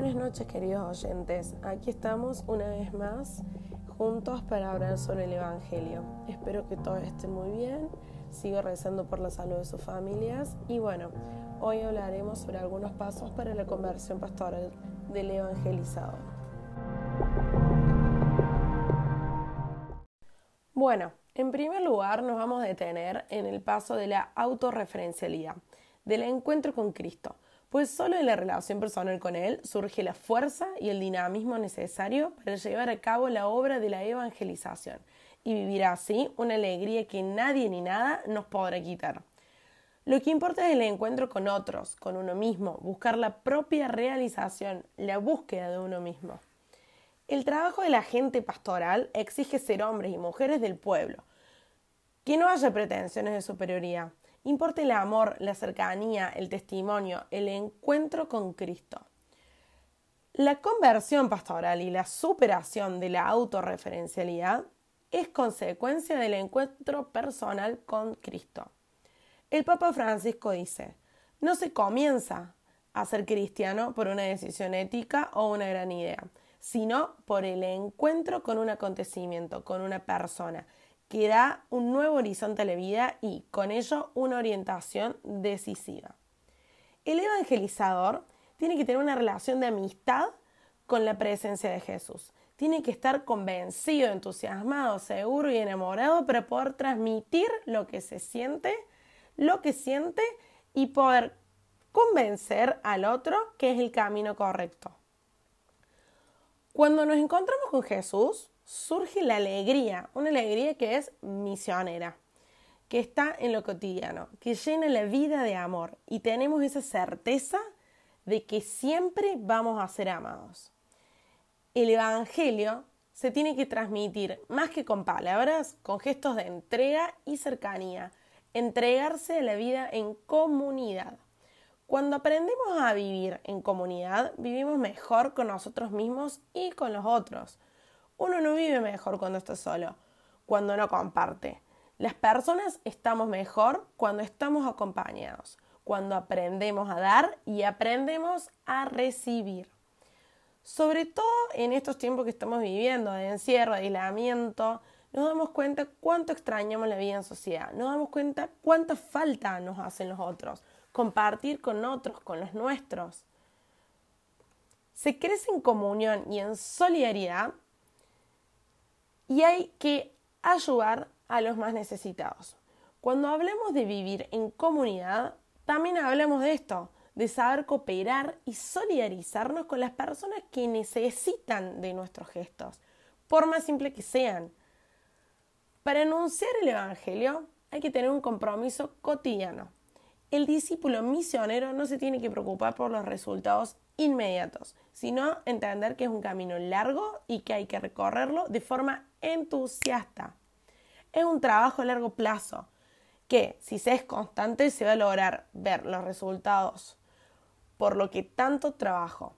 Buenas noches queridos oyentes, aquí estamos una vez más juntos para hablar sobre el Evangelio. Espero que todo esté muy bien, sigo rezando por la salud de sus familias y bueno, hoy hablaremos sobre algunos pasos para la conversión pastoral del evangelizador. Bueno, en primer lugar nos vamos a detener en el paso de la autorreferencialidad, del encuentro con Cristo pues solo en la relación personal con Él surge la fuerza y el dinamismo necesario para llevar a cabo la obra de la evangelización y vivir así una alegría que nadie ni nada nos podrá quitar. Lo que importa es el encuentro con otros, con uno mismo, buscar la propia realización, la búsqueda de uno mismo. El trabajo de la gente pastoral exige ser hombres y mujeres del pueblo, que no haya pretensiones de superioridad, Importa el amor, la cercanía, el testimonio, el encuentro con Cristo. La conversión pastoral y la superación de la autorreferencialidad es consecuencia del encuentro personal con Cristo. El Papa Francisco dice, no se comienza a ser cristiano por una decisión ética o una gran idea, sino por el encuentro con un acontecimiento, con una persona, que da un nuevo horizonte a la vida y, con ello, una orientación decisiva. El evangelizador tiene que tener una relación de amistad con la presencia de Jesús. Tiene que estar convencido, entusiasmado, seguro y enamorado para poder transmitir lo que se siente, lo que siente y poder convencer al otro que es el camino correcto. Cuando nos encontramos con Jesús, surge la alegría, una alegría que es misionera, que está en lo cotidiano, que llena la vida de amor y tenemos esa certeza de que siempre vamos a ser amados. El Evangelio se tiene que transmitir más que con palabras, con gestos de entrega y cercanía, entregarse a la vida en comunidad. Cuando aprendemos a vivir en comunidad, vivimos mejor con nosotros mismos y con los otros. Uno no vive mejor cuando está solo, cuando no comparte. Las personas estamos mejor cuando estamos acompañados, cuando aprendemos a dar y aprendemos a recibir. Sobre todo en estos tiempos que estamos viviendo de encierro, de aislamiento, nos damos cuenta cuánto extrañamos la vida en sociedad, nos damos cuenta cuánta falta nos hacen los otros, compartir con otros, con los nuestros. Se crece en comunión y en solidaridad y hay que ayudar a los más necesitados. Cuando hablemos de vivir en comunidad, también hablamos de esto, de saber cooperar y solidarizarnos con las personas que necesitan de nuestros gestos, por más simple que sean. Para anunciar el Evangelio hay que tener un compromiso cotidiano. El discípulo misionero no se tiene que preocupar por los resultados inmediatos, sino entender que es un camino largo y que hay que recorrerlo de forma entusiasta. Es un trabajo a largo plazo que, si se es constante, se va a lograr ver los resultados. Por lo que tanto trabajo.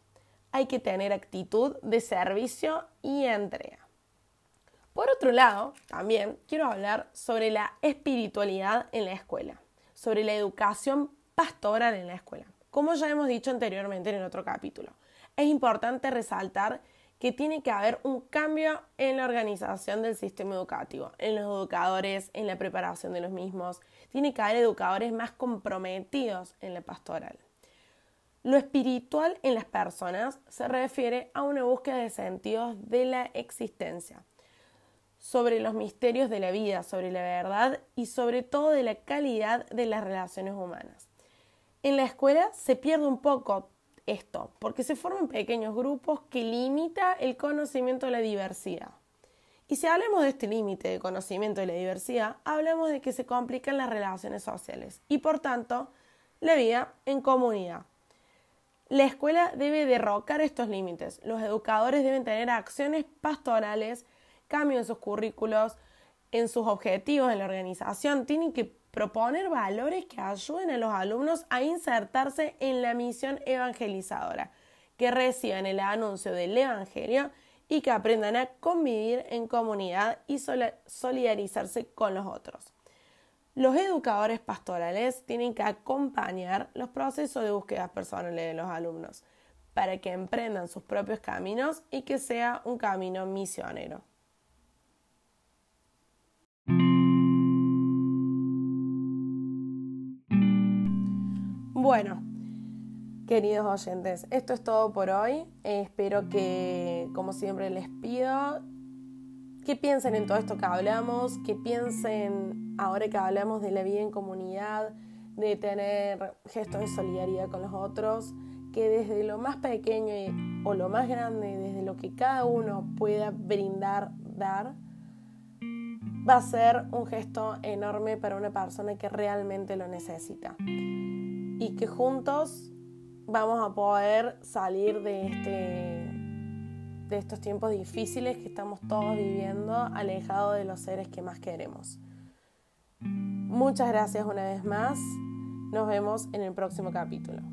Hay que tener actitud de servicio y entrega. Por otro lado, también quiero hablar sobre la espiritualidad en la escuela, sobre la educación pastoral en la escuela. Como ya hemos dicho anteriormente en otro capítulo, es importante resaltar que tiene que haber un cambio en la organización del sistema educativo, en los educadores, en la preparación de los mismos. Tiene que haber educadores más comprometidos en la pastoral. Lo espiritual en las personas se refiere a una búsqueda de sentidos de la existencia, sobre los misterios de la vida, sobre la verdad y sobre todo de la calidad de las relaciones humanas. En la escuela se pierde un poco esto, porque se forman pequeños grupos que limita el conocimiento de la diversidad. Y si hablamos de este límite de conocimiento de la diversidad, hablamos de que se complican las relaciones sociales y por tanto la vida en comunidad. La escuela debe derrocar estos límites. Los educadores deben tener acciones pastorales, cambios en sus currículos, en sus objetivos en la organización, tienen que proponer valores que ayuden a los alumnos a insertarse en la misión evangelizadora, que reciban el anuncio del Evangelio y que aprendan a convivir en comunidad y solidarizarse con los otros. Los educadores pastorales tienen que acompañar los procesos de búsqueda personales de los alumnos, para que emprendan sus propios caminos y que sea un camino misionero. Bueno, queridos oyentes, esto es todo por hoy. espero que, como siempre les pido, que piensen en todo esto que hablamos, que piensen ahora que hablamos de la vida en comunidad, de tener gestos de solidaridad con los otros, que desde lo más pequeño o lo más grande, desde lo que cada uno pueda brindar, dar, va a ser un gesto enorme para una persona que realmente lo necesita. Y que juntos vamos a poder salir de, este, de estos tiempos difíciles que estamos todos viviendo, alejados de los seres que más queremos. Muchas gracias una vez más. Nos vemos en el próximo capítulo.